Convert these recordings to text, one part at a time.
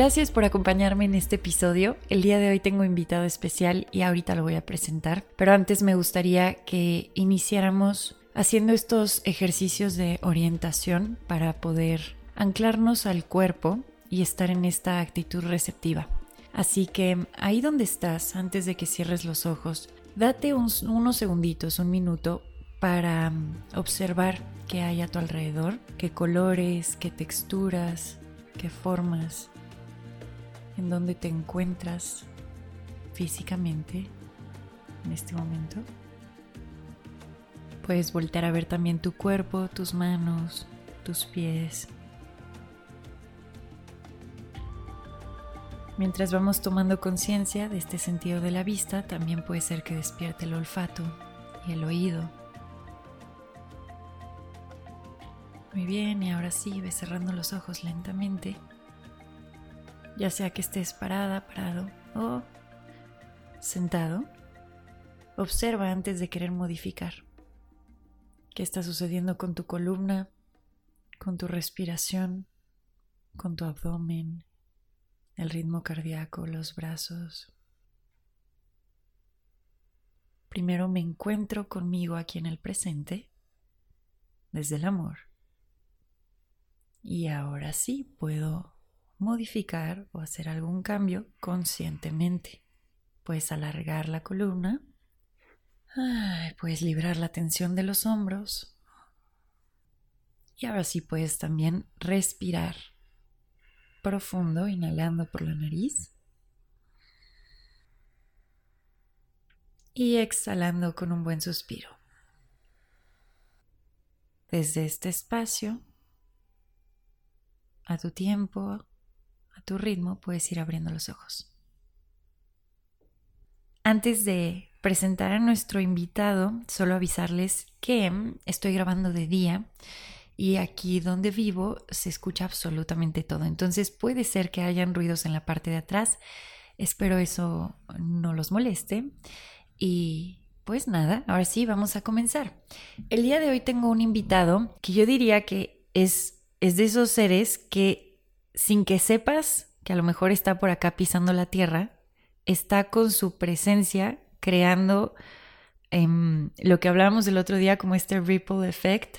Gracias por acompañarme en este episodio. El día de hoy tengo invitado especial y ahorita lo voy a presentar. Pero antes me gustaría que iniciáramos haciendo estos ejercicios de orientación para poder anclarnos al cuerpo y estar en esta actitud receptiva. Así que ahí donde estás, antes de que cierres los ojos, date unos segunditos, un minuto, para mm, observar qué hay a tu alrededor, qué colores, qué texturas, qué formas en dónde te encuentras físicamente en este momento. Puedes voltear a ver también tu cuerpo, tus manos, tus pies. Mientras vamos tomando conciencia de este sentido de la vista, también puede ser que despierte el olfato y el oído. Muy bien, y ahora sí, ve cerrando los ojos lentamente ya sea que estés parada, parado o sentado, observa antes de querer modificar. ¿Qué está sucediendo con tu columna, con tu respiración, con tu abdomen, el ritmo cardíaco, los brazos? Primero me encuentro conmigo aquí en el presente, desde el amor. Y ahora sí puedo modificar o hacer algún cambio conscientemente. Puedes alargar la columna, puedes librar la tensión de los hombros y ahora sí puedes también respirar profundo, inhalando por la nariz y exhalando con un buen suspiro. Desde este espacio, a tu tiempo, tu ritmo puedes ir abriendo los ojos. Antes de presentar a nuestro invitado, solo avisarles que estoy grabando de día y aquí donde vivo se escucha absolutamente todo. Entonces puede ser que hayan ruidos en la parte de atrás. Espero eso no los moleste. Y pues nada, ahora sí, vamos a comenzar. El día de hoy tengo un invitado que yo diría que es, es de esos seres que sin que sepas que a lo mejor está por acá pisando la tierra, está con su presencia creando em, lo que hablábamos el otro día como este ripple effect,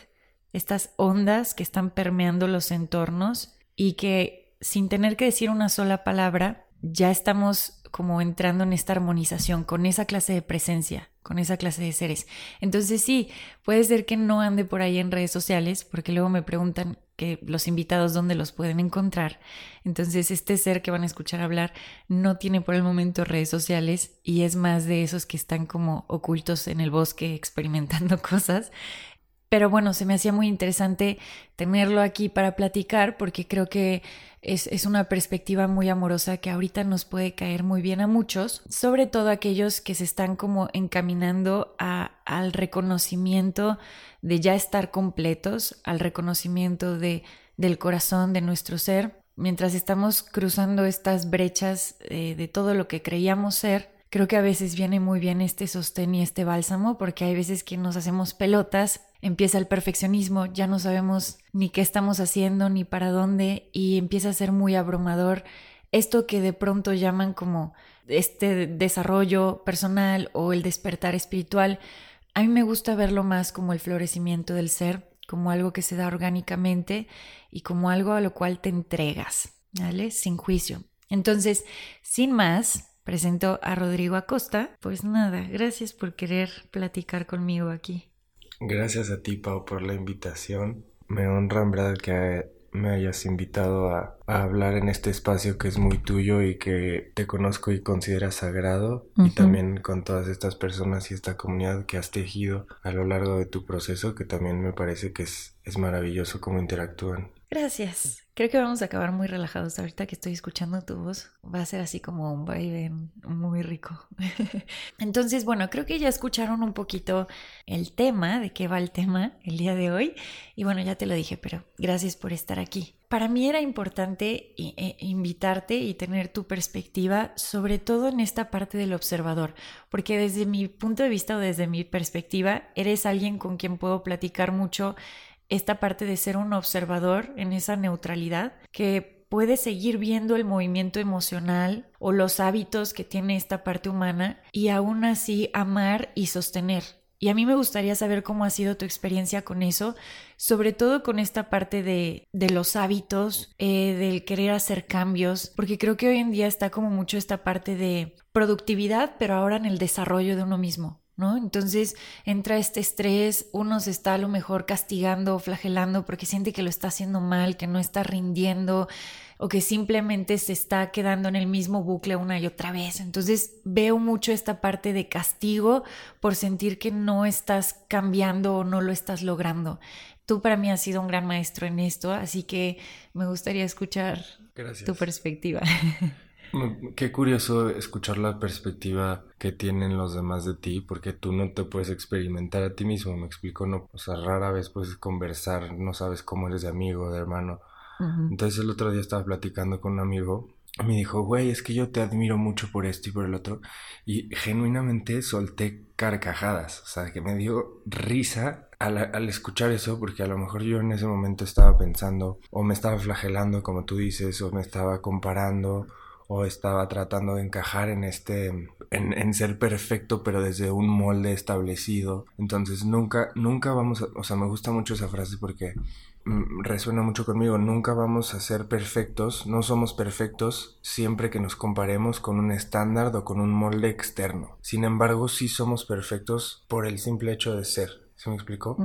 estas ondas que están permeando los entornos y que sin tener que decir una sola palabra, ya estamos como entrando en esta armonización con esa clase de presencia, con esa clase de seres. Entonces sí, puede ser que no ande por ahí en redes sociales, porque luego me preguntan, que los invitados dónde los pueden encontrar. Entonces, este ser que van a escuchar hablar no tiene por el momento redes sociales y es más de esos que están como ocultos en el bosque experimentando cosas. Pero bueno, se me hacía muy interesante tenerlo aquí para platicar porque creo que es, una perspectiva muy amorosa que ahorita nos puede caer muy bien a muchos, sobre todo aquellos que se están como encaminando a, al reconocimiento de ya estar completos, al reconocimiento de, del corazón de nuestro ser. Mientras estamos cruzando estas brechas eh, de todo lo que creíamos ser, Creo que a veces viene muy bien este sostén y este bálsamo porque hay veces que nos hacemos pelotas, empieza el perfeccionismo, ya no sabemos ni qué estamos haciendo ni para dónde y empieza a ser muy abrumador esto que de pronto llaman como este desarrollo personal o el despertar espiritual. A mí me gusta verlo más como el florecimiento del ser, como algo que se da orgánicamente y como algo a lo cual te entregas, ¿vale? Sin juicio. Entonces, sin más, presento a Rodrigo Acosta. Pues nada, gracias por querer platicar conmigo aquí. Gracias a ti, Pau, por la invitación. Me honra en verdad que me hayas invitado a, hablar en este espacio que es muy tuyo y que te conozco y consideras sagrado y también con todas estas personas y esta comunidad que has tejido a lo largo de tu proceso que también me parece que es, es maravilloso cómo interactúan. Gracias. Creo que vamos a acabar muy relajados ahorita que estoy escuchando tu voz. Va a ser así como un baile muy rico. Entonces, bueno, creo que ya escucharon un poquito el tema, de qué va el tema el día de hoy. Y bueno, ya te lo dije, pero gracias por estar aquí. Para mí era importante e, invitarte y tener tu perspectiva, sobre todo en esta parte del observador, porque desde mi punto de vista o desde mi perspectiva, eres alguien con quien puedo platicar mucho esta parte de ser un observador en esa neutralidad que puede seguir viendo el movimiento emocional o los hábitos que tiene esta parte humana y aún así amar y sostener. Y a mí me gustaría saber cómo ha sido tu experiencia con eso, sobre todo con esta parte de, de los hábitos, eh, del querer hacer cambios, porque creo que hoy en día está como mucho esta parte de productividad, pero ahora en el desarrollo de uno mismo. ¿No? Entonces entra este estrés, uno se está a lo mejor castigando o flagelando porque siente que lo está haciendo mal, que no está rindiendo o que simplemente se está quedando en el mismo bucle una y otra vez. Entonces veo mucho esta parte de castigo por sentir que no estás cambiando o no lo estás logrando. Tú para mí has sido un gran maestro en esto, así que me gustaría escuchar tu perspectiva. Qué curioso escuchar la perspectiva que tienen los demás de ti, porque tú no te puedes experimentar a ti mismo, me explico, no, o sea, rara vez puedes conversar, no sabes cómo eres de amigo, de hermano. Entonces el otro día estaba platicando con un amigo me dijo, güey, es que yo te admiro mucho por esto y por el otro, y genuinamente solté carcajadas, o sea, que me dio risa al, al, escuchar eso, porque a lo mejor yo en ese momento estaba pensando, o me estaba flagelando, como tú dices, o me estaba comparando, o estaba tratando de encajar en este, en, ser perfecto, pero desde un molde establecido. Entonces nunca, nunca vamos a, o sea, me gusta mucho esa frase porque mm, resuena mucho conmigo, nunca vamos a ser perfectos, no somos perfectos siempre que nos comparemos con un estándar o con un molde externo. Sin embargo, sí somos perfectos por el simple hecho de ser. ¿Se me explicó?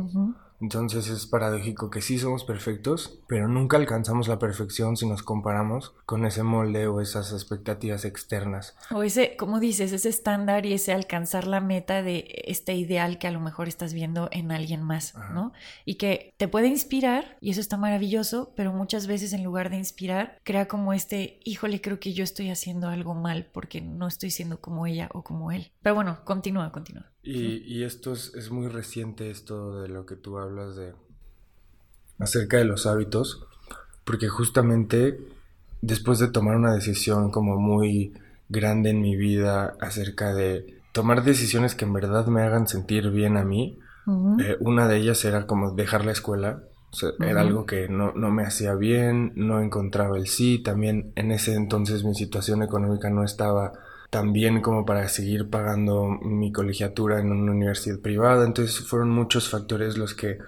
Entonces es paradójico que sí somos perfectos, pero nunca alcanzamos la perfección si nos comparamos con ese molde o esas expectativas externas. O ese, como dices, ese estándar y ese alcanzar la meta de este ideal que a lo mejor estás viendo en alguien más, ¿no? Y que te puede inspirar, y eso está maravilloso, pero muchas veces en lugar de inspirar, crea como este, híjole, creo que yo estoy haciendo algo mal porque no estoy siendo como ella o como él. Pero bueno, continúa, continúa. Y, esto es, muy reciente, esto de lo que tú hablas de acerca de los hábitos, porque justamente después de tomar una decisión como muy grande en mi vida acerca de tomar decisiones que en verdad me hagan sentir bien a mí, eh, una de ellas era como dejar la escuela, era algo que no, no, me hacía bien, no encontraba el sí, también en ese entonces mi situación económica no estaba también como para seguir pagando mi colegiatura en una universidad privada. Entonces fueron muchos factores los que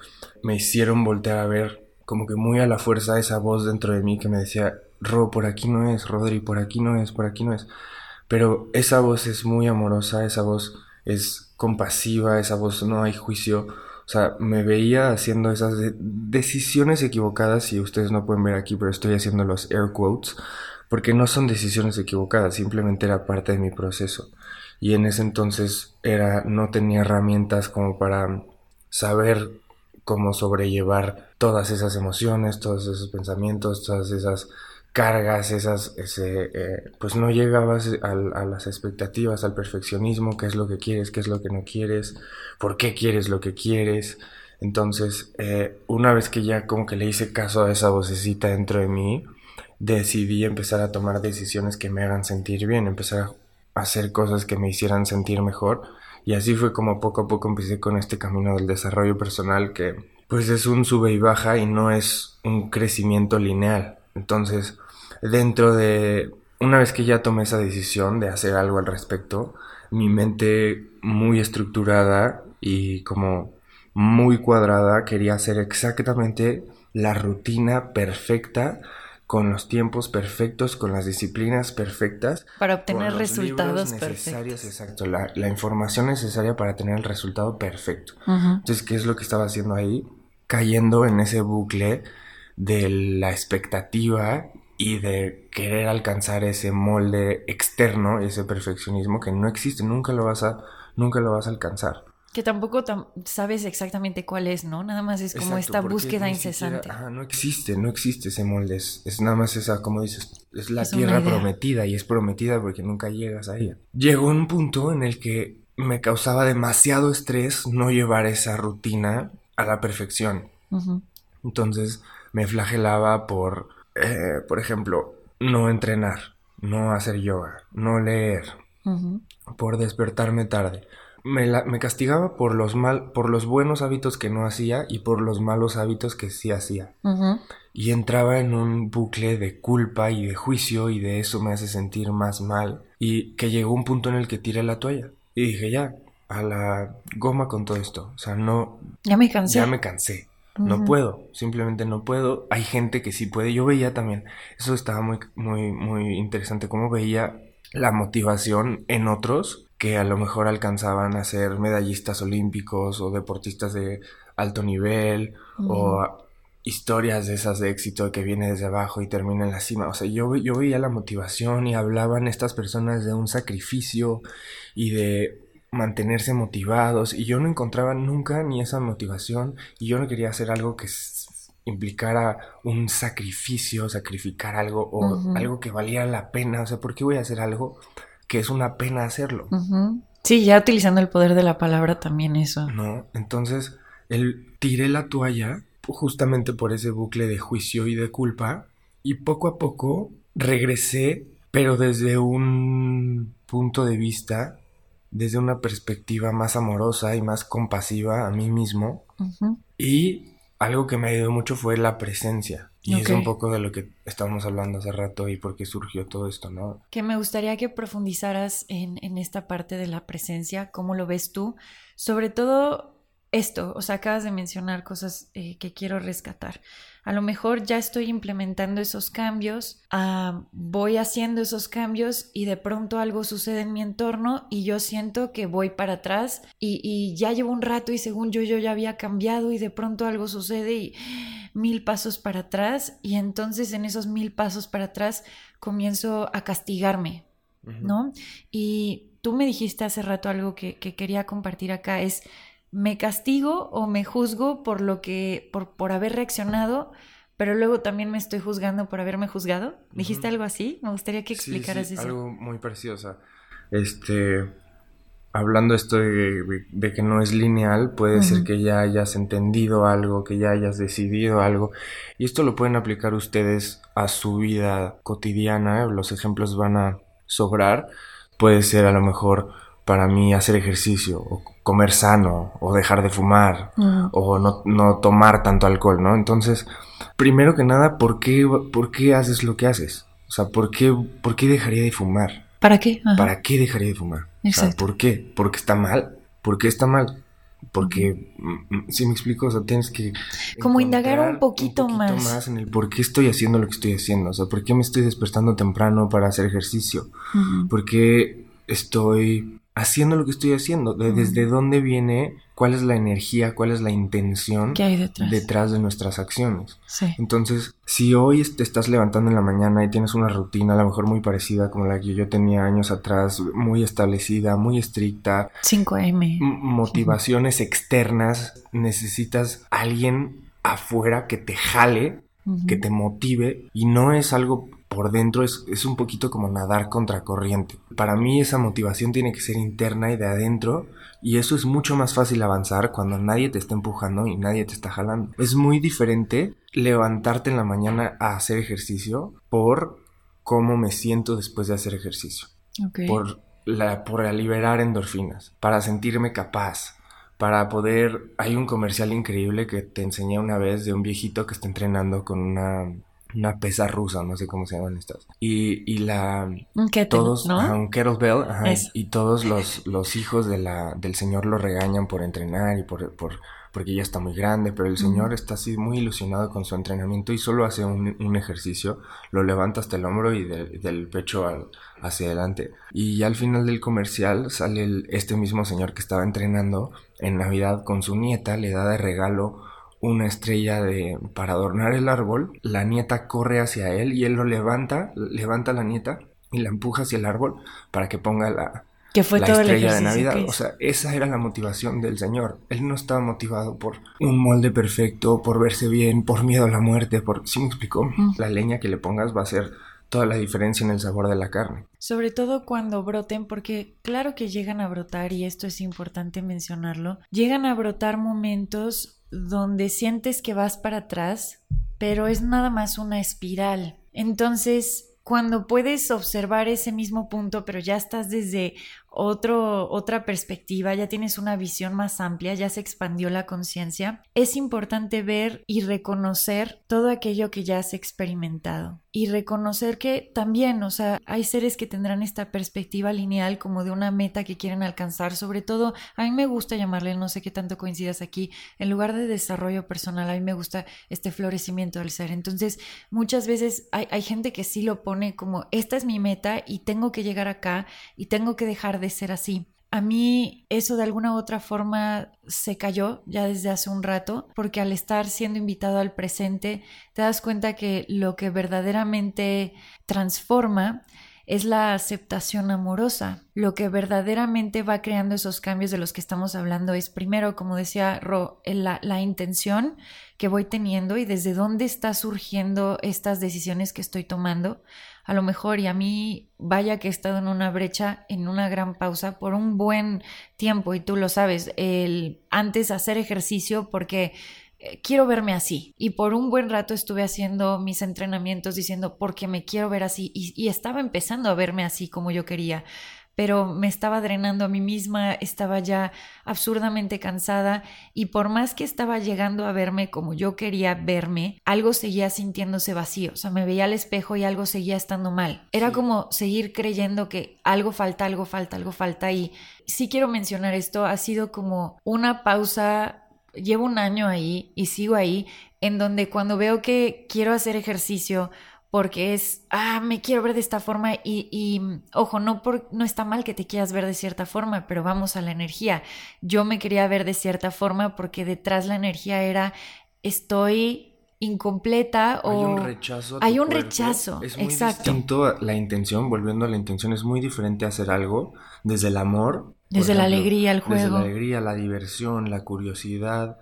me hicieron voltear a ver como que muy a la fuerza esa voz dentro de mí que me decía, Ro, por aquí no es, Rodri, por aquí no es, por aquí no es. Pero esa voz es muy amorosa, esa voz es compasiva, esa voz no hay juicio. O sea, me veía haciendo esas decisiones equivocadas y ustedes no pueden ver aquí, pero estoy haciendo los air quotes porque no son decisiones equivocadas, simplemente era parte de mi proceso. Y en ese entonces era, no tenía herramientas como para saber cómo sobrellevar todas esas emociones, todos esos pensamientos, todas esas cargas, esas, ese, eh, pues no llegabas a, a, las expectativas, al perfeccionismo, qué es lo que quieres, qué es lo que no quieres, por qué quieres lo que quieres. Entonces, eh, una vez que ya como que le hice caso a esa vocecita dentro de mí, decidí empezar a tomar decisiones que me hagan sentir bien, empezar a hacer cosas que me hicieran sentir mejor. Y así fue como poco a poco empecé con este camino del desarrollo personal que pues es un sube y baja y no es un crecimiento lineal. Entonces, dentro de una vez que ya tomé esa decisión de hacer algo al respecto, mi mente muy estructurada y como muy cuadrada quería hacer exactamente la rutina perfecta con los tiempos perfectos, con las disciplinas perfectas. Para obtener resultados necesarios, Exacto, la, información necesaria para tener el resultado perfecto. Entonces, ¿qué es lo que estaba haciendo ahí? Cayendo en ese bucle de la expectativa y de querer alcanzar ese molde externo, ese perfeccionismo que no existe, nunca lo vas a, nunca lo vas a alcanzar. Que tampoco sabes exactamente cuál es, ¿no? Nada más es como esta búsqueda incesante. no existe, no existe ese molde. Es, nada más esa, como dices, es la tierra prometida y es prometida porque nunca llegas a ella. Llegó un punto en el que me causaba demasiado estrés no llevar esa rutina a la perfección. Entonces me flagelaba por, eh, por ejemplo, no entrenar, no hacer yoga, no leer, por despertarme tarde me, castigaba por los, mal, por los buenos hábitos que no hacía y por los malos hábitos que sí hacía. Y entraba en un bucle de culpa y de juicio y de eso me hace sentir más mal. Y que llegó un punto en el que tiré la toalla. Y dije, ya, a la goma con todo esto. O sea, no... Ya me cansé. Ya me cansé. No puedo, simplemente no puedo. Hay gente que sí puede. Yo veía también, eso estaba muy, muy, muy interesante, cómo veía la motivación en otros que a lo mejor alcanzaban a ser medallistas olímpicos o deportistas de alto nivel o historias de esas de éxito que viene desde abajo y termina en la cima. O sea, yo, yo veía la motivación y hablaban estas personas de un sacrificio y de mantenerse motivados y yo no encontraba nunca ni esa motivación y yo no quería hacer algo que implicara un sacrificio, sacrificar algo o algo que valiera la pena. O sea, ¿por qué voy a hacer algo que es una pena hacerlo. Sí, ya utilizando el poder de la palabra también eso. No, entonces él tiré la toalla justamente por ese bucle de juicio y de culpa y poco a poco regresé, pero desde un punto de vista, desde una perspectiva más amorosa y más compasiva a mí mismo. Y algo que me ayudó mucho fue la presencia. Y es un poco de lo que estábamos hablando hace rato y por qué surgió todo esto, ¿no? Que me gustaría que profundizaras en, en esta parte de la presencia, cómo lo ves tú, sobre todo esto, o sea, acabas de mencionar cosas eh, que quiero rescatar. A lo mejor ya estoy implementando esos cambios, ah, voy haciendo esos cambios y de pronto algo sucede en mi entorno y yo siento que voy para atrás y, y ya llevo un rato y según yo yo ya había cambiado y de pronto algo sucede y mil pasos para atrás y entonces en esos mil pasos para atrás comienzo a castigarme, ¿no? Y tú me dijiste hace rato algo que, que quería compartir acá, es me castigo o me juzgo por lo que, por, por haber reaccionado, pero luego también me estoy juzgando por haberme juzgado. ¿Dijiste algo así? Me gustaría que explicaras sí, eso. Algo muy preciosa. Este, hablando esto de, que no es lineal, puede ser que ya hayas entendido algo, que ya hayas decidido algo. Y esto lo pueden aplicar ustedes a su vida cotidiana. Los ejemplos van a sobrar. Puede ser a lo mejor para mí hacer ejercicio o comer sano o dejar de fumar o no, no, tomar tanto alcohol, ¿no? Entonces, primero que nada, ¿por qué, ¿por qué haces lo que haces? O sea, ¿por qué, por qué dejaría de fumar? ¿Para qué? ¿Para qué dejaría de fumar? ¿Por qué? ¿Porque está mal? ¿Por qué está mal? Porque, mm, mm, si me explico, o sea, tienes que... Como indagar un poquito, un poquito más. en el por qué estoy haciendo lo que estoy haciendo. O sea, ¿por qué me estoy despertando temprano para hacer ejercicio? ¿Por qué estoy haciendo lo que estoy haciendo, desde dónde viene, cuál es la energía, cuál es la intención hay detrás? de nuestras acciones. Entonces, si hoy te estás levantando en la mañana y tienes una rutina a lo mejor muy parecida como la que yo tenía años atrás, muy establecida, muy estricta, 5M, motivaciones externas, necesitas alguien afuera que te jale, que te motive y no es algo por dentro es, es, un poquito como nadar contracorriente. Para mí esa motivación tiene que ser interna y de adentro y eso es mucho más fácil avanzar cuando nadie te está empujando y nadie te está jalando. Es muy diferente levantarte en la mañana a hacer ejercicio por cómo me siento después de hacer ejercicio. Por, la, por liberar endorfinas, para sentirme capaz, para poder... Hay un comercial increíble que te enseñé una vez de un viejito que está entrenando con una una pesa rusa, no sé cómo se llaman estas. Y, y la... Un kettle, todos, ¿no? un kettlebell, ajá, y todos los, los hijos de la, del señor lo regañan por entrenar y por, por porque ya está muy grande, pero el señor está así muy ilusionado con su entrenamiento y solo hace un, un ejercicio, lo levanta hasta el hombro y del pecho al, hacia adelante. Y al final del comercial sale este mismo señor que estaba entrenando en Navidad con su nieta, le da de regalo una estrella de, para adornar el árbol, la nieta corre hacia él y él lo levanta, levanta a la nieta y la empuja hacia el árbol para que ponga la, que fue la todo estrella de Navidad. O sea, esa era la motivación del Señor. Él no estaba motivado por un molde perfecto, por verse bien, por miedo a la muerte, por... ¿Sí me explicó? La leña que le pongas va a hacer toda la diferencia en el sabor de la carne. Sobre todo cuando broten, porque claro que llegan a brotar, y esto es importante mencionarlo, llegan a brotar momentos donde sientes que vas para atrás, pero es nada más una espiral. Entonces, cuando puedes observar ese mismo punto, pero ya estás desde otro, otra perspectiva, ya tienes una visión más amplia, ya se expandió la conciencia, es importante ver y reconocer todo aquello que ya has experimentado y reconocer que también, o sea, hay seres que tendrán esta perspectiva lineal como de una meta que quieren alcanzar, sobre todo, a mí me gusta llamarle, no sé qué tanto coincidas aquí, en lugar de desarrollo personal, a mí me gusta este florecimiento del ser. Entonces, muchas veces hay, hay gente que sí lo pone como, esta es mi meta y tengo que llegar acá y tengo que dejar de ser así. A mí eso de alguna u otra forma se cayó ya desde hace un rato, porque al estar siendo invitado al presente, te das cuenta que lo que verdaderamente transforma es la aceptación amorosa. Lo que verdaderamente va creando esos cambios de los que estamos hablando es primero, como decía Ro, la, la intención que voy teniendo y desde dónde está surgiendo estas decisiones que estoy tomando a lo mejor y a mí vaya que he estado en una brecha, en una gran pausa por un buen tiempo y tú lo sabes, el antes hacer ejercicio porque eh, quiero verme así. Y por un buen rato estuve haciendo mis entrenamientos diciendo porque me quiero ver así y, y estaba empezando a verme así como yo quería pero me estaba drenando a mí misma, estaba ya absurdamente cansada y por más que estaba llegando a verme como yo quería verme, algo seguía sintiéndose vacío, o sea, me veía al espejo y algo seguía estando mal. Era como seguir creyendo que algo falta, algo falta, algo falta y sí quiero mencionar esto, ha sido como una pausa llevo un año ahí y sigo ahí, en donde cuando veo que quiero hacer ejercicio porque es, ah, me quiero ver de esta forma y, y, ojo, no, por, no está mal que te quieras ver de cierta forma, pero vamos a la energía. Yo me quería ver de cierta forma porque detrás la energía era, estoy incompleta o... Hay un rechazo. a tu Hay un cuerpo. rechazo, Es muy exacto. distinto la intención, volviendo a la intención, es muy diferente hacer algo desde el amor. Desde la alegría, el Desde juego. la alegría, la diversión, la curiosidad.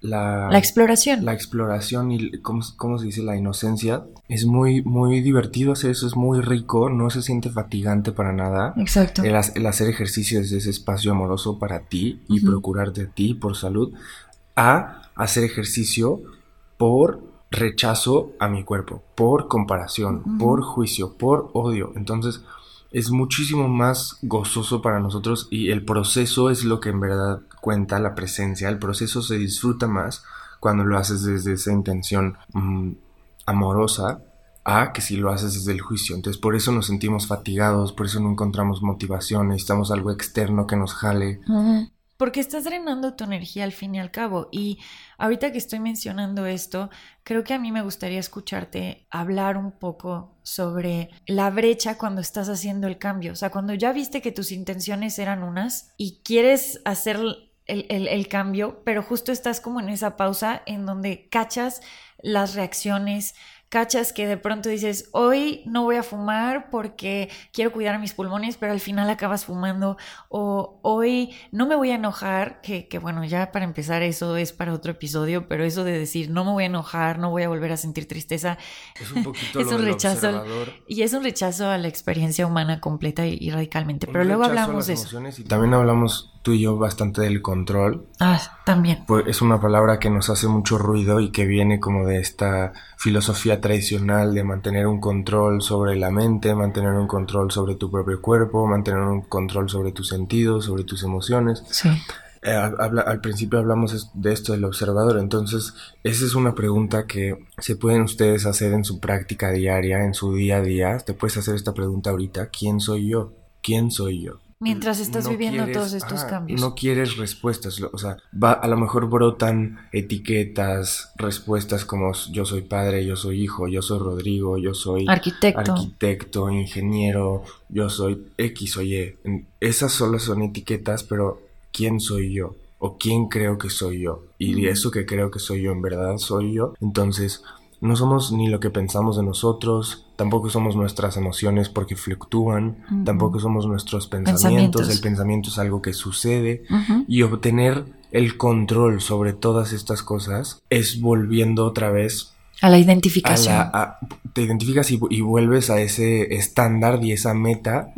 La, La exploración. la exploración y, ¿cómo, cómo se dice? La inocencia. Es muy, muy divertido hacer eso, es muy rico, no se siente fatigante para nada. Exacto. El, ha- el hacer ejercicio desde ese espacio amoroso para ti y Ujú. procurarte a ti por salud, a hacer ejercicio por rechazo a mi cuerpo, por comparación, por juicio, por odio. Entonces es muchísimo más gozoso para nosotros y el proceso es lo que en verdad cuenta la presencia. El proceso se disfruta más cuando lo haces desde esa intención mm, amorosa a que si lo haces desde el juicio. Entonces por eso nos sentimos fatigados, por eso no encontramos motivación, necesitamos algo externo que nos jale. Porque estás drenando tu energía al fin y al cabo. Y ahorita que estoy mencionando esto, creo que a mí me gustaría escucharte hablar un poco sobre la brecha cuando estás haciendo el cambio. O sea, cuando ya viste que tus intenciones eran unas y quieres hacer el, el- el cambio, pero justo estás como en esa pausa en donde cachas las reacciones, cachas que de pronto dices, hoy no voy a fumar porque quiero cuidar mis pulmones, pero al final acabas fumando, o hoy no me voy a enojar, que, que bueno, ya para empezar eso es para otro episodio, pero eso de decir, no me voy a enojar, no voy a volver a sentir tristeza, Es un poquito Es lo un del rechazo. observador. y es un rechazo a la experiencia humana completa y, y radicalmente, pero luego a hablamos las de eso. y también hablamos tú y yo bastante del control. Ah, también. Pues es una palabra que nos hace mucho ruido y que viene como de esta filosofía tradicional de mantener un control sobre la mente, mantener un control sobre tu propio cuerpo, mantener un control sobre tus sentidos, sobre tus emociones. Sí. Eh, habla- al principio hablamos de esto del observador, entonces esa es una pregunta que se pueden ustedes hacer en su práctica diaria, en su día a día. Te puedes hacer esta pregunta ahorita, ¿quién soy yo? ¿Quién soy yo? Mientras estás No viviendo quieres- todos estos ajá, cambios. No quieres respuestas, o sea, va, a lo mejor brotan etiquetas, respuestas como yo soy padre, yo soy hijo, yo soy Rodrigo, yo soy Arquitecto. arquitecto, ingeniero, yo soy X o Y. Esas solo son etiquetas, pero ¿quién soy yo? o quién creo que soy yo. Y eso que creo que soy yo en verdad soy yo. Entonces, no somos ni lo que pensamos de nosotros, tampoco somos nuestras emociones porque fluctúan, tampoco somos nuestros pensamientos. el pensamiento es algo que sucede y obtener el control sobre todas estas cosas es volviendo otra vez a la identificación. te identificas y, vuelves a ese estándar y esa meta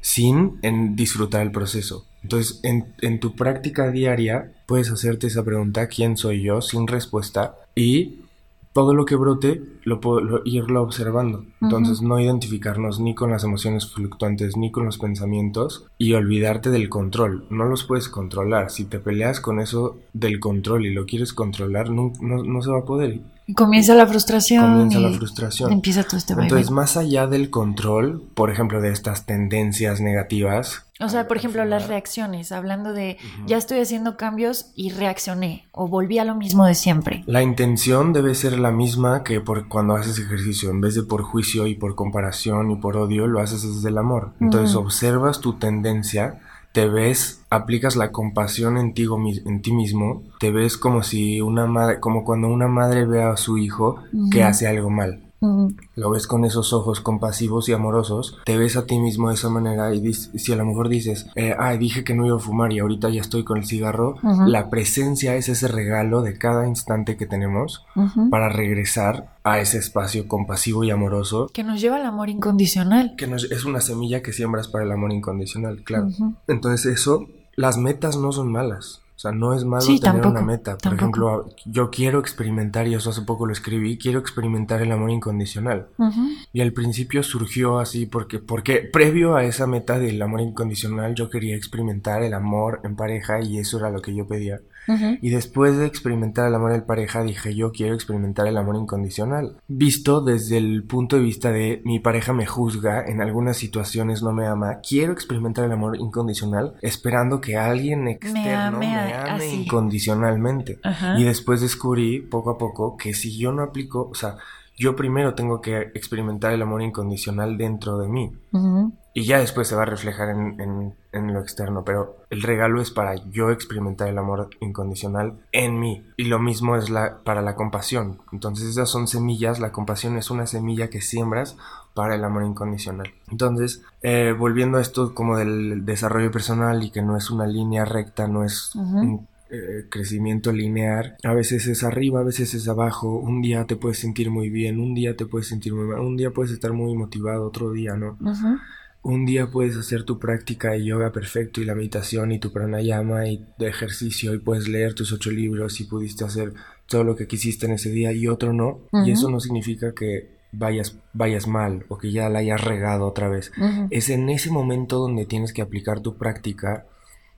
sin en disfrutar el proceso. Entonces, en, en, tu práctica diaria puedes hacerte esa pregunta, ¿quién soy yo? sin respuesta y todo lo que brote lo puedo irlo observando. Entonces, no identificarnos ni con las emociones fluctuantes ni con los pensamientos y olvidarte del control. No los puedes controlar. Si te peleas con eso del control y lo quieres controlar, no, no, se va a poder. Comienza la frustración. Comienza la frustración. Empieza todo este Entonces, más allá del control, por ejemplo, de estas tendencias negativas, o sea, por ejemplo, las reacciones, hablando de ya estoy haciendo cambios y reaccioné o volví a lo mismo de siempre. La intención debe ser la misma que por cuando haces ejercicio, en vez de por juicio y por comparación y por odio, lo haces desde el amor. Entonces observas tu tendencia, te ves, aplicas la compasión en ti, en ti mismo, te ves como si una madre, como cuando una madre ve a su hijo que hace algo mal lo ves con esos ojos compasivos y amorosos, te ves a ti mismo de esa manera y si a lo mejor dices, eh, ay, dije que no iba a fumar y ahorita ya estoy con el cigarro, la presencia es ese regalo de cada instante que tenemos para regresar a ese espacio compasivo y amoroso. Que nos lleva al amor incondicional. Que es una semilla que siembras para el amor incondicional, claro. Entonces eso, las metas no son malas. O sea, no es malo tener una meta. Por ejemplo, yo quiero experimentar, y eso hace poco lo escribí, quiero experimentar el amor incondicional. Y al principio surgió así porque, porque previo a esa meta del amor incondicional yo quería experimentar el amor en pareja y eso era lo que yo pedía. Y después de experimentar el amor en pareja, dije yo quiero experimentar el amor incondicional. Visto desde el punto de vista de mi pareja me juzga, en algunas situaciones no me ama, quiero experimentar el amor incondicional esperando que alguien externo me ame, incondicionalmente. Y después descubrí poco a poco que si yo no aplico, o sea, yo primero tengo que experimentar el amor incondicional dentro de mí. Y ya después se va a reflejar en, lo externo, pero el regalo es para yo experimentar el amor incondicional en mí. Y lo mismo es la, para la compasión. Entonces esas son semillas, la compasión es una semilla que siembras para el amor incondicional. Entonces, eh, volviendo a esto como del desarrollo personal y que no es una línea recta, no es eh, crecimiento lineal. A veces es arriba, a veces es abajo. Un día te puedes sentir muy bien, un día te puedes sentir muy mal, un día puedes estar muy motivado, otro día no. Un día puedes hacer tu práctica de yoga perfecto y la meditación y tu pranayama y de ejercicio y puedes leer tus ocho libros y pudiste hacer todo lo que quisiste en ese día y otro no. Y eso no significa que vayas, vayas mal o que ya la hayas regado otra vez. Es en ese momento donde tienes que aplicar tu práctica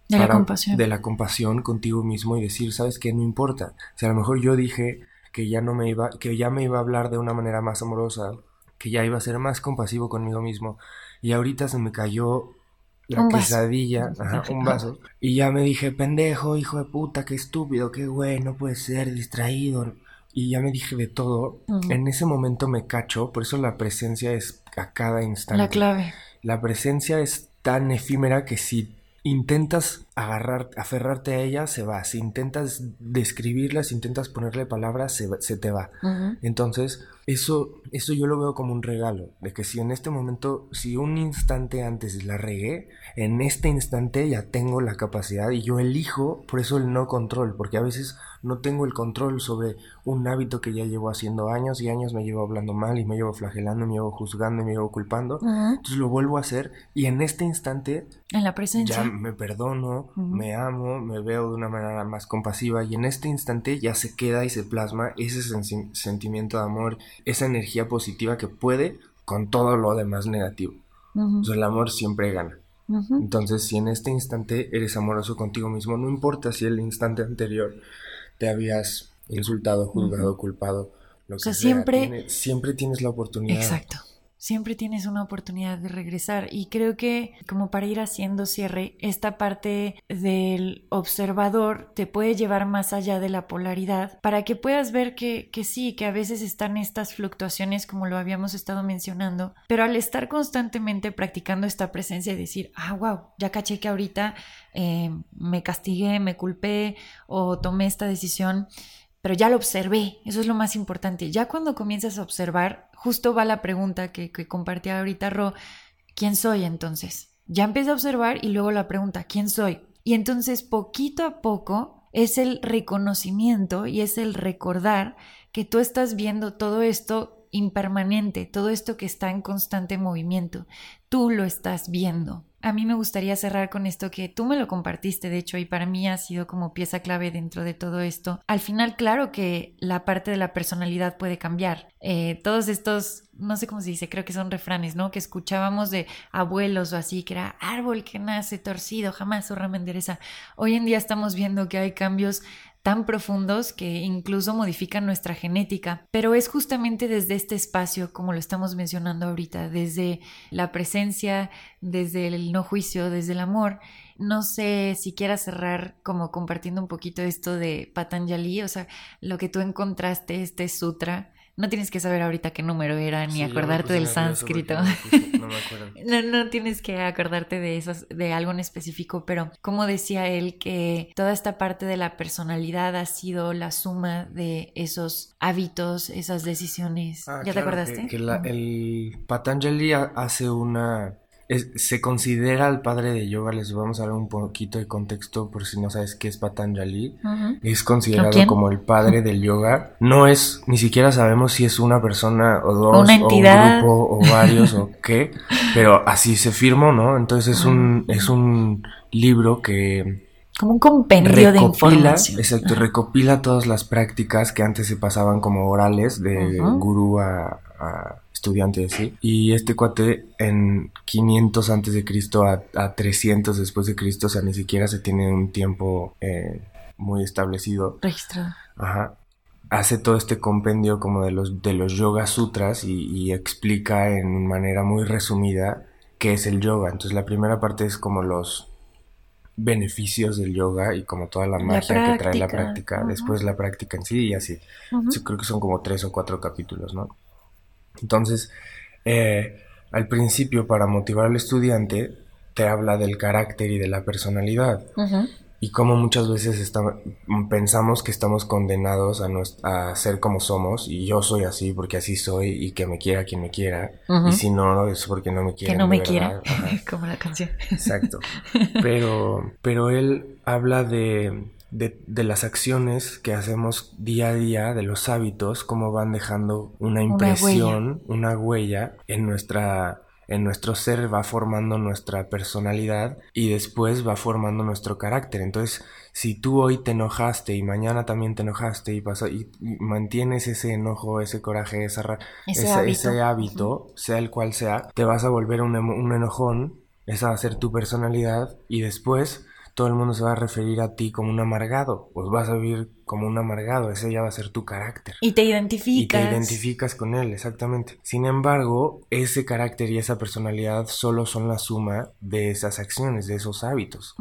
de la compasión. De la compasión contigo mismo y decir, ¿sabes qué? No importa. Si a lo mejor yo dije que ya no me iba, que ya me iba a hablar de una manera más amorosa, que ya iba a ser más compasivo conmigo mismo, y ahorita se me cayó la quesadilla, un vaso, y ya me dije, pendejo, hijo de puta, qué estúpido, qué güey, no puede ser, distraído, y ya me dije de todo, en ese momento me cacho, por eso la presencia es a cada instante. La clave. La presencia es tan efímera que si intentas agarrar, aferrarte a ella, se va. Si intentas describirla, si intentas ponerle palabras, se, se te va. Entonces, eso, eso yo lo veo como un regalo, de que si en este momento, si un instante antes la regué, en este instante ya tengo la capacidad y yo elijo, por eso el no control, porque a veces no tengo el control sobre un hábito que ya llevo haciendo años y años me llevo hablando mal y me llevo flagelando, me llevo juzgando y me llevo culpando. Entonces lo vuelvo a hacer y en este instante... En la presencia. Ya me perdono, me amo, me veo de una manera más compasiva y en este instante ya se queda y se plasma ese sentimiento de amor, esa energía positiva que puede con todo lo demás negativo. el amor siempre gana. Entonces, si en este instante eres amoroso contigo mismo, no importa si el instante anterior te habías insultado, juzgado, culpado, lo que sea, siempre, siempre tienes la oportunidad. Exacto. Siempre tienes una oportunidad de regresar. Y creo que como para ir haciendo cierre, esta parte del observador te puede llevar más allá de la polaridad para que puedas ver que, que sí, que a veces están estas fluctuaciones como lo habíamos estado mencionando, pero al estar constantemente practicando esta presencia y decir, ah, wow, ya caché que ahorita eh, me castigué, me culpé o tomé esta decisión, pero ya lo observé, eso es lo más importante. Ya cuando comienzas a observar, justo va la pregunta que, que compartía ahorita Ro, ¿quién soy entonces? Ya empieza a observar y luego la pregunta, ¿quién soy? Y entonces poquito a poco es el reconocimiento y es el recordar que tú estás viendo todo esto impermanente, todo esto que está en constante movimiento. Tú lo estás viendo. A mí me gustaría cerrar con esto que tú me lo compartiste, de hecho, y para mí ha sido como pieza clave dentro de todo esto. Al final, claro que la parte de la personalidad puede cambiar. Eh, todos estos, no sé cómo se dice, creo que son refranes, ¿no? Que escuchábamos de abuelos o así, que era árbol que nace torcido, jamás su rama endereza. Hoy en día estamos viendo que hay cambios tan profundos que incluso modifican nuestra genética. Pero es justamente desde este espacio, como lo estamos mencionando ahorita, desde la presencia, desde el no juicio, desde el amor. No sé si quieras cerrar como compartiendo un poquito esto de Patanjali, o sea, lo que tú encontraste, este sutra no tienes que saber ahorita qué número era ni acordarte del sánscrito. No, no, tienes que acordarte de esos, de algo en específico, pero como decía él que toda esta parte de la personalidad ha sido la suma de esos hábitos, esas decisiones. Ah, ¿Ya te acordaste? Que, el Patanjali hace una se considera el padre de yoga, les vamos a dar un poquito de contexto por si no sabes qué es Patanjali. Es considerado como el padre del yoga. No es, ni siquiera sabemos si es una persona o dos, o un grupo, o varios, o qué, pero así se firmó, ¿no? Entonces es un, es un libro que como un compendio de información. Exacto, recopila todas las prácticas que antes se pasaban como orales de gurú a, estudiante así. Y este cuate en 500 antes de Cristo a, 300 después de Cristo, o sea, ni siquiera se tiene un tiempo eh, muy establecido. Registrado. Ajá. Hace todo este compendio como de los, de los yoga sutras y, y explica en manera muy resumida qué es el yoga. Entonces la primera parte es como los beneficios del yoga y como toda la magia que trae la práctica, después la práctica en sí y así. Yo creo que son como tres o cuatro capítulos, ¿no? Entonces, eh, al principio, para motivar al estudiante, te habla del carácter y de la personalidad. Y como muchas veces pensamos que estamos condenados a, a, ser como somos, y yo soy así porque así soy, y que me quiera quien me quiera, y si no, es porque no me quiere. Que no me quiera, como la canción. Exacto. Pero, pero él habla de, de, las acciones que hacemos día a día, de los hábitos, cómo van dejando una impresión, una huella, en nuestra en nuestro ser va formando nuestra personalidad y después va formando nuestro carácter. Entonces, si tú hoy te enojaste y mañana también te enojaste y, pasó, y, mantienes ese enojo, ese coraje, esa, ese, hábito. sea el cual sea, te vas a volver un, un enojón, esa va a ser tu personalidad y después todo el mundo se va a referir a ti como un amargado, pues vas a vivir como un amargado, ese ya va a ser tu carácter. Y te identificas. Y te identificas con él, exactamente. Sin embargo, ese carácter y esa personalidad solo son la suma de esas acciones, de esos hábitos.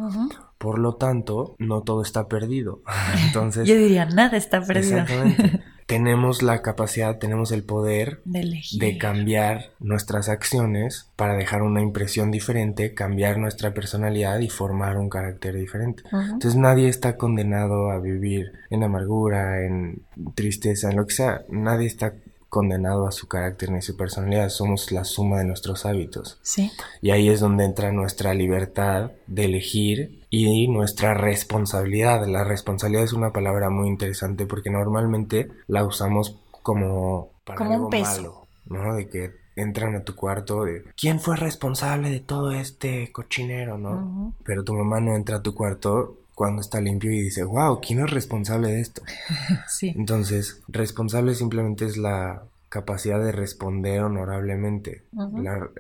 Por lo tanto, no todo está perdido. Entonces, yo diría, nada está perdido. Exactamente. Tenemos la capacidad, tenemos el poder de, cambiar nuestras acciones para dejar una impresión diferente, cambiar nuestra personalidad y formar un carácter diferente. Entonces nadie está condenado a vivir en amargura, en tristeza, en lo que sea. Nadie está condenado a su carácter ni su personalidad, somos la suma de nuestros hábitos. Sí. Y ahí es donde entra nuestra libertad de elegir y nuestra responsabilidad. La responsabilidad es una palabra muy interesante porque normalmente la usamos como para algo malo, ¿no? De que entran a tu cuarto de quién fue responsable de todo este cochinero, ¿no? Pero tu mamá no entra a tu cuarto cuando está limpio y dice, wow, ¿quién es responsable de esto? sí. Entonces, responsable simplemente es la capacidad de responder honorablemente.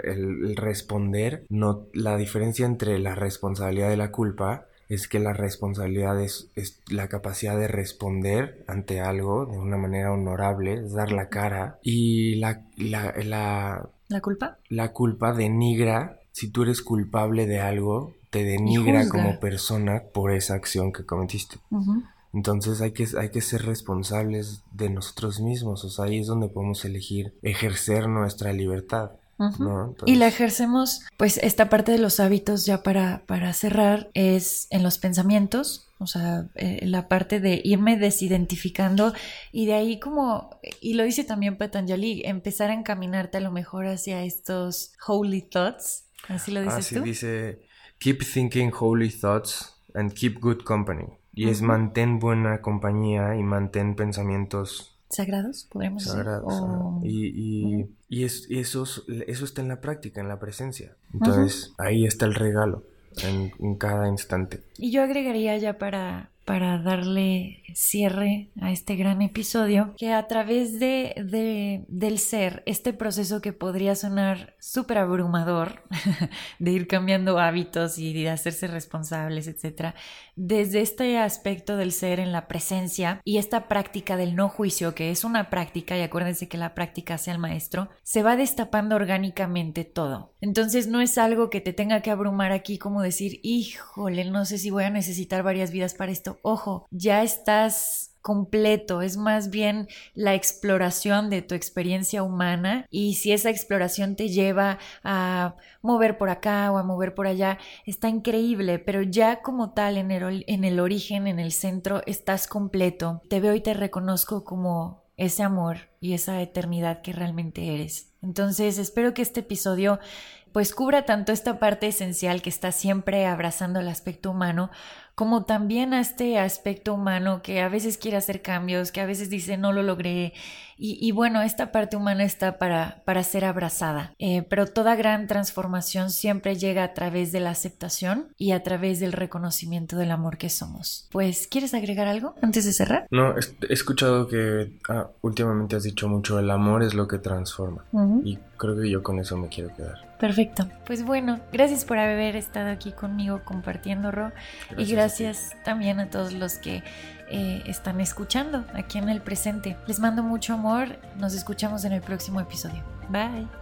el, responder, no, la diferencia entre la responsabilidad y la culpa es que la responsabilidad es, la capacidad de responder ante algo de una manera honorable, dar la cara y la, la, ¿La culpa? La culpa denigra, si tú eres culpable de algo, te denigra como persona por esa acción que cometiste. Entonces hay que, hay que ser responsables de nosotros mismos. O sea, ahí es donde podemos elegir ejercer nuestra libertad. ¿no? Y la ejercemos, pues esta parte de los hábitos ya para, para cerrar es en los pensamientos, o sea, eh, la parte de irme desidentificando y de ahí como, y lo dice también Patanjali, empezar a encaminarte a lo mejor hacia estos holy thoughts, así lo dices Ah, sí, tú. dice, keep thinking holy thoughts and keep good company. Y es mantén buena compañía y mantén pensamientos ¿Sagrados? Podríamos decir. sagrados. ajá. O- Y, y, y es, y eso, es- eso está en la práctica, en la presencia. Entonces, ahí está el regalo, en, en cada instante. Y yo agregaría ya para, para darle cierre a este gran episodio, que a través de, de- del ser, este proceso que podría sonar súper abrumador, de ir cambiando hábitos y de hacerse responsables, etcétera, desde este aspecto del ser en la presencia y esta práctica del no juicio, que es una práctica, y acuérdense que la práctica hace al maestro, se va destapando orgánicamente todo. Entonces no es algo que te tenga que abrumar aquí como decir, híjole, no sé si voy a necesitar varias vidas para esto. Ojo, ya estás completo, es más bien la exploración de tu experiencia humana y si esa exploración te lleva a mover por acá o a mover por allá, está increíble, pero ya como tal en el, en el origen, en el centro, estás completo. Te veo y te reconozco como ese amor y esa eternidad que realmente eres. Entonces espero que este episodio pues cubra tanto esta parte esencial que está siempre abrazando el aspecto humano, como también a este aspecto humano que a veces quiere hacer cambios, que a veces dice no lo logré. Y, bueno, esta parte humana está para, para ser abrazada. Eh, pero toda gran transformación siempre llega a través de la aceptación y a través del reconocimiento del amor que somos. Pues, ¿quieres agregar algo antes de cerrar? No, he escuchado que ah, últimamente has dicho mucho, el amor es lo que transforma. Y creo que yo con eso me quiero quedar. Perfecto. Pues bueno, gracias por haber estado aquí conmigo compartiendo, Ro. y a gracias también a todos los que eh, están escuchando aquí en el presente. Les mando mucho amor. Nos escuchamos en el próximo episodio. Bye.